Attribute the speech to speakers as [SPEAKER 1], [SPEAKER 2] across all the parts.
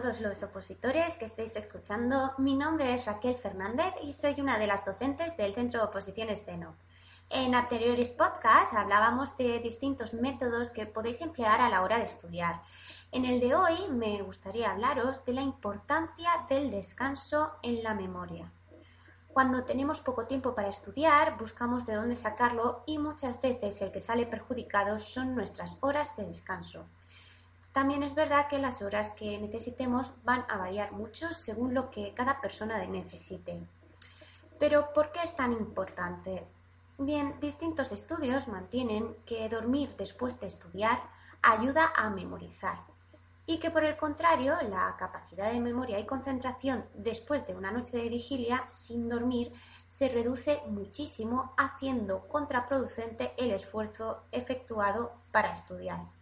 [SPEAKER 1] Todos los opositores que estéis escuchando. Mi nombre es Raquel Fernández y soy una de las docentes del Centro de Oposiciones CENO. En anteriores podcasts hablábamos de distintos métodos que podéis emplear a la hora de estudiar. En el de hoy me gustaría hablaros de la importancia del descanso en la memoria. Cuando tenemos poco tiempo para estudiar, buscamos de dónde sacarlo y muchas veces el que sale perjudicado son nuestras horas de descanso. También es verdad que las horas que necesitemos van a variar mucho según lo que cada persona necesite. Pero ¿por qué es tan importante? Bien, distintos estudios mantienen que dormir después de estudiar ayuda a memorizar y que por el contrario la capacidad de memoria y concentración después de una noche de vigilia sin dormir se reduce muchísimo haciendo contraproducente el esfuerzo efectuado para estudiar.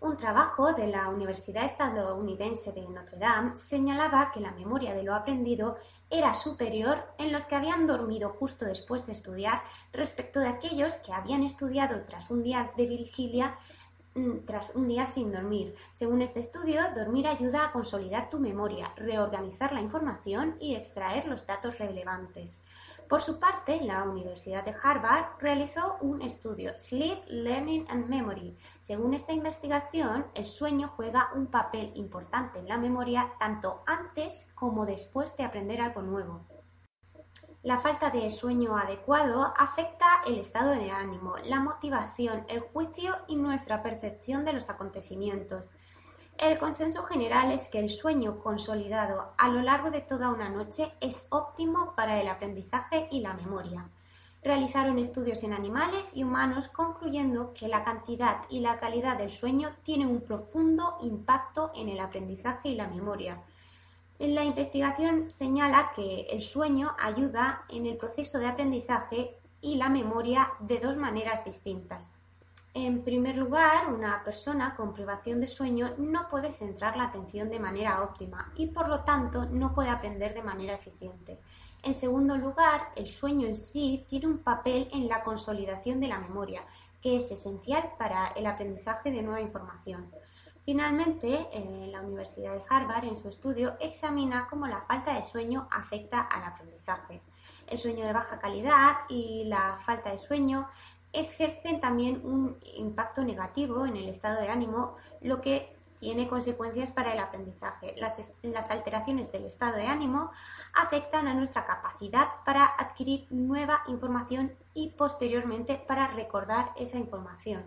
[SPEAKER 1] Un trabajo de la Universidad estadounidense de Notre Dame señalaba que la memoria de lo aprendido era superior en los que habían dormido justo después de estudiar respecto de aquellos que habían estudiado tras un día de vigilia tras un día sin dormir. Según este estudio, dormir ayuda a consolidar tu memoria, reorganizar la información y extraer los datos relevantes. Por su parte, la Universidad de Harvard realizó un estudio, Sleep, Learning and Memory. Según esta investigación, el sueño juega un papel importante en la memoria tanto antes como después de aprender algo nuevo. La falta de sueño adecuado afecta el estado de ánimo, la motivación, el juicio y nuestra percepción de los acontecimientos. El consenso general es que el sueño consolidado a lo largo de toda una noche es óptimo para el aprendizaje y la memoria. Realizaron estudios en animales y humanos concluyendo que la cantidad y la calidad del sueño tienen un profundo impacto en el aprendizaje y la memoria. La investigación señala que el sueño ayuda en el proceso de aprendizaje y la memoria de dos maneras distintas. En primer lugar, una persona con privación de sueño no puede centrar la atención de manera óptima y por lo tanto no puede aprender de manera eficiente. En segundo lugar, el sueño en sí tiene un papel en la consolidación de la memoria, que es esencial para el aprendizaje de nueva información. Finalmente, la Universidad de Harvard, en su estudio, examina cómo la falta de sueño afecta al aprendizaje. El sueño de baja calidad y la falta de sueño ejercen también un impacto negativo en el estado de ánimo, lo que tiene consecuencias para el aprendizaje. Las, alteraciones del estado de ánimo afectan a nuestra capacidad para adquirir nueva información y posteriormente para recordar esa información.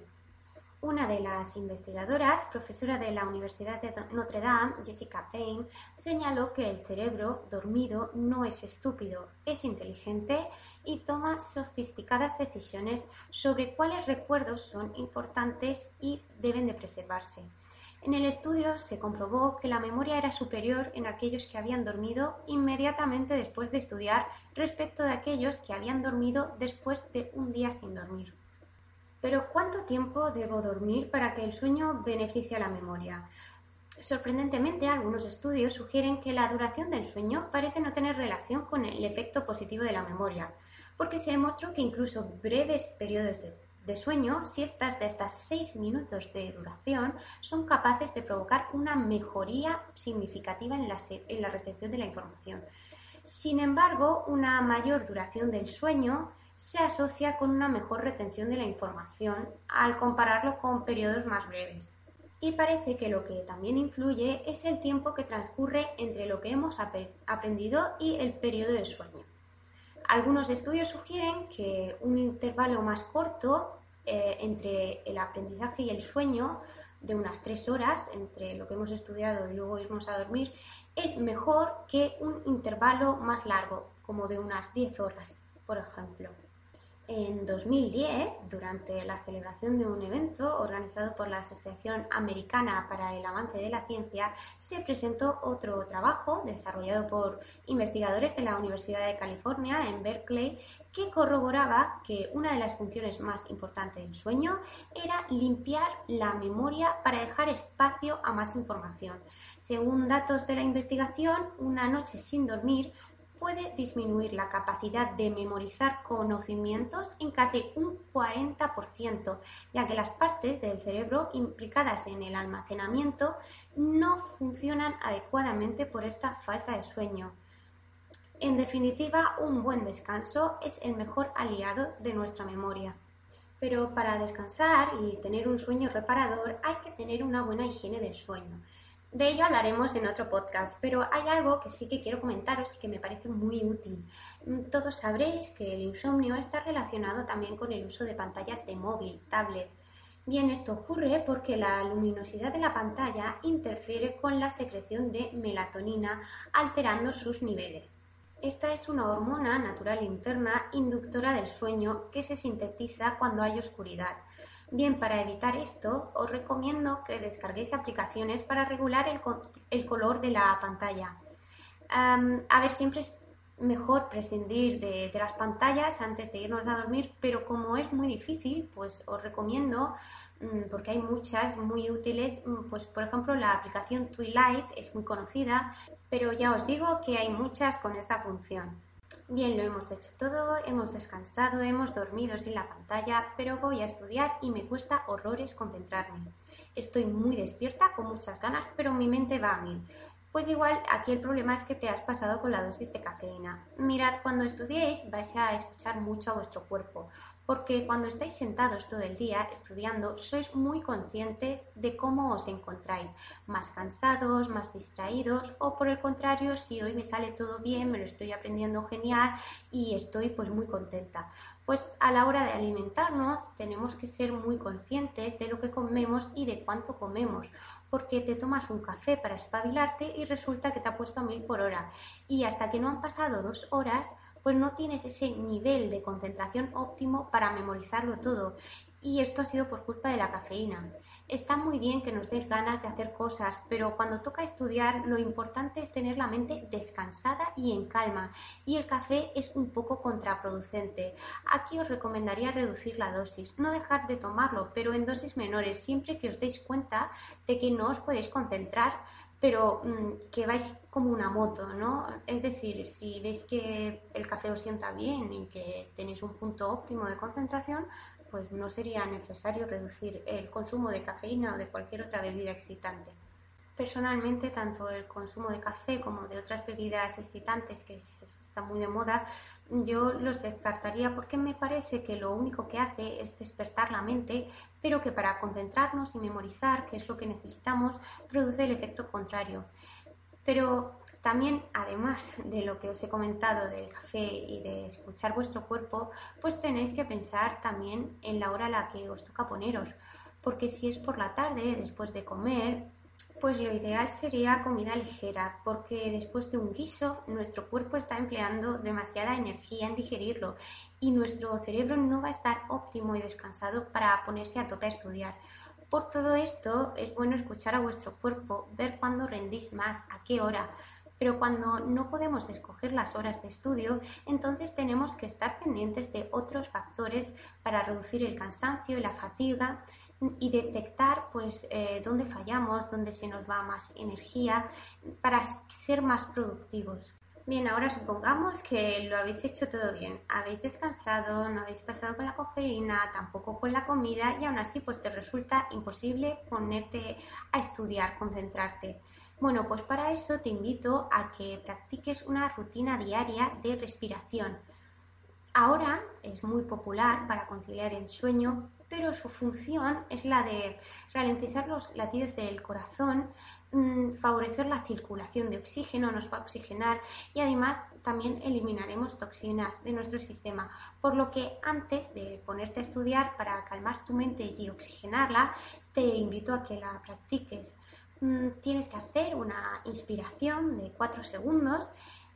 [SPEAKER 1] Una de las investigadoras, profesora de la Universidad de Notre Dame, Jessica Payne, señaló que el cerebro dormido no es estúpido, es inteligente y toma sofisticadas decisiones sobre cuáles recuerdos son importantes y deben de preservarse. En el estudio se comprobó que la memoria era superior en aquellos que habían dormido inmediatamente después de estudiar respecto de aquellos que habían dormido después de un día sin dormir. Pero ¿cuánto tiempo debo dormir para que el sueño beneficie a la memoria? Sorprendentemente, algunos estudios sugieren que la duración del sueño parece no tener relación con el efecto positivo de la memoria, porque se demostró que incluso breves periodos de, sueño, siestas de hasta 6 minutos de duración, son capaces de provocar una mejoría significativa en la retención de la información. Sin embargo, una mayor duración del sueño se asocia con una mejor retención de la información al compararlo con periodos más breves. Y parece que lo que también influye es el tiempo que transcurre entre lo que hemos aprendido y el periodo de sueño. Algunos estudios sugieren que un intervalo más corto eh, entre el aprendizaje y el sueño de unas tres horas entre lo que hemos estudiado y luego irnos a dormir es mejor que un intervalo más largo, como de unas 10 horas, por ejemplo. En 2010, durante la celebración de un evento organizado por la Asociación Americana para el Avance de la Ciencia, se presentó otro trabajo desarrollado por investigadores de la Universidad de California en Berkeley que corroboraba que una de las funciones más importantes del sueño era limpiar la memoria para dejar espacio a más información. Según datos de la investigación, una noche sin dormir puede disminuir la capacidad de memorizar conocimientos en casi un 40%, ya que las partes del cerebro implicadas en el almacenamiento no funcionan adecuadamente por esta falta de sueño. En definitiva, un buen descanso es el mejor aliado de nuestra memoria. Pero para descansar y tener un sueño reparador hay que tener una buena higiene del sueño. De ello hablaremos en otro podcast, pero hay algo que sí que quiero comentaros y que me parece muy útil. Mm, todos sabréis que el insomnio está relacionado también con el uso de pantallas de móvil, tablet. Bien, esto ocurre porque la luminosidad de la pantalla interfiere con la secreción de melatonina, alterando sus niveles. Esta es una hormona natural interna inductora del sueño que se sintetiza cuando hay oscuridad. Bien, para evitar esto, os recomiendo que descarguéis aplicaciones para regular el, color de la pantalla. a ver, siempre es mejor prescindir de, las pantallas antes de irnos a dormir, pero como es muy difícil, pues os recomiendo, mm, porque hay muchas muy útiles, mm, pues por ejemplo la aplicación Twilight es muy conocida, pero ya os digo que hay muchas con esta función. Bien, lo hemos hecho todo, hemos descansado, hemos dormido sin la pantalla, pero voy a estudiar y me cuesta horrores concentrarme. Estoy muy despierta, con muchas ganas, pero mi mente va a mí. Pues igual aquí el problema es que te has pasado con la dosis de cafeína. Mirad, cuando estudiéis vais a escuchar mucho a vuestro cuerpo, porque cuando estáis sentados todo el día estudiando sois muy conscientes de cómo os encontráis, más cansados, más distraídos o por el contrario, si hoy me sale todo bien, me lo estoy aprendiendo genial y estoy pues muy contenta. Pues a la hora de alimentarnos tenemos que ser muy conscientes de lo que comemos y de cuánto comemos, porque te tomas un café para espabilarte y resulta que te ha puesto a mil por hora y hasta que no han pasado dos horas pues no tienes ese nivel de concentración óptimo para memorizarlo todo. Y esto ha sido por culpa de la cafeína. Está muy bien que nos des ganas de hacer cosas, pero cuando toca estudiar lo importante es tener la mente descansada y en calma. Y el café es un poco contraproducente. Aquí os recomendaría reducir la dosis, no dejar de tomarlo, pero en dosis menores, siempre que os deis cuenta de que no os podéis concentrar pero mm, que vais como una moto, ¿no? Es decir, si veis que el café os sienta bien y que tenéis un punto óptimo de concentración, pues no sería necesario reducir el consumo de cafeína o de cualquier otra bebida excitante. Personalmente, tanto el consumo de café como de otras bebidas excitantes que están muy de moda, yo los descartaría porque me parece que lo único que hace es despertar la mente, pero que para concentrarnos y memorizar, que es lo que necesitamos, produce el efecto contrario. Pero también, además de lo que os he comentado del café y de escuchar vuestro cuerpo, pues tenéis que pensar también en la hora a la que os toca poneros. Porque si es por la tarde, después de comer, pues lo ideal sería comida ligera, porque después de un guiso nuestro cuerpo está empleando demasiada energía en digerirlo y nuestro cerebro no va a estar óptimo y descansado para ponerse a tope a estudiar. Por todo esto es bueno escuchar a vuestro cuerpo, ver cuándo rendís más, a qué hora, pero cuando no podemos escoger las horas de estudio, entonces tenemos que estar pendientes de otros factores para reducir el cansancio y la fatiga y detectar pues eh, dónde fallamos, dónde se nos va más energía para ser más productivos. Bien, ahora supongamos que lo habéis hecho todo bien, habéis descansado, no habéis pasado con la cafeína, tampoco con la comida y aún así pues te resulta imposible ponerte a estudiar, concentrarte. Bueno, pues para eso te invito a que practiques una rutina diaria de respiración. Ahora es muy popular para conciliar el sueño pero su función es la de ralentizar los latidos del corazón, favorecer la circulación de oxígeno, nos va a oxigenar y además también eliminaremos toxinas de nuestro sistema. Por lo que antes de ponerte a estudiar para calmar tu mente y oxigenarla, te invito a que la practiques. Mm, tienes que hacer una inspiración de 4 segundos,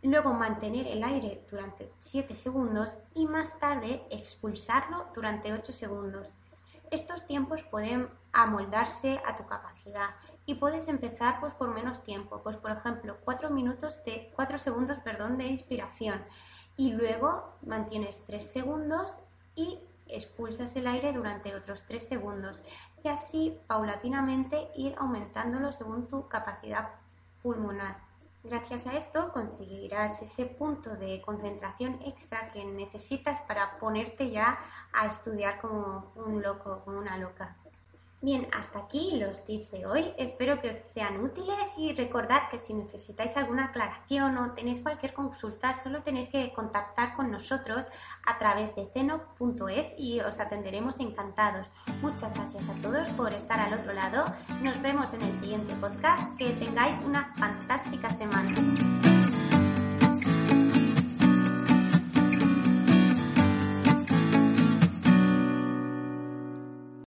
[SPEAKER 1] luego mantener el aire durante 7 segundos y más tarde expulsarlo durante 8 segundos. Estos tiempos pueden amoldarse a tu capacidad y puedes empezar pues por menos tiempo, pues por ejemplo 4 minutos de 4 segundos, perdón, de inspiración y luego mantienes 3 segundos y expulsas el aire durante otros 3 segundos y así paulatinamente ir aumentándolo según tu capacidad pulmonar. Gracias a esto conseguirás ese punto de concentración extra que necesitas para ponerte ya a estudiar como un loco, como una loca. Bien, hasta aquí los tips de hoy. Espero que os sean útiles y recordad que si necesitáis alguna aclaración o tenéis cualquier consulta, solo tenéis que contactar con nosotros a través de ceno.es y os atenderemos encantados. Muchas gracias a todos por estar al otro lado. Nos vemos en el siguiente podcast. Que tengáis una fantástica semana.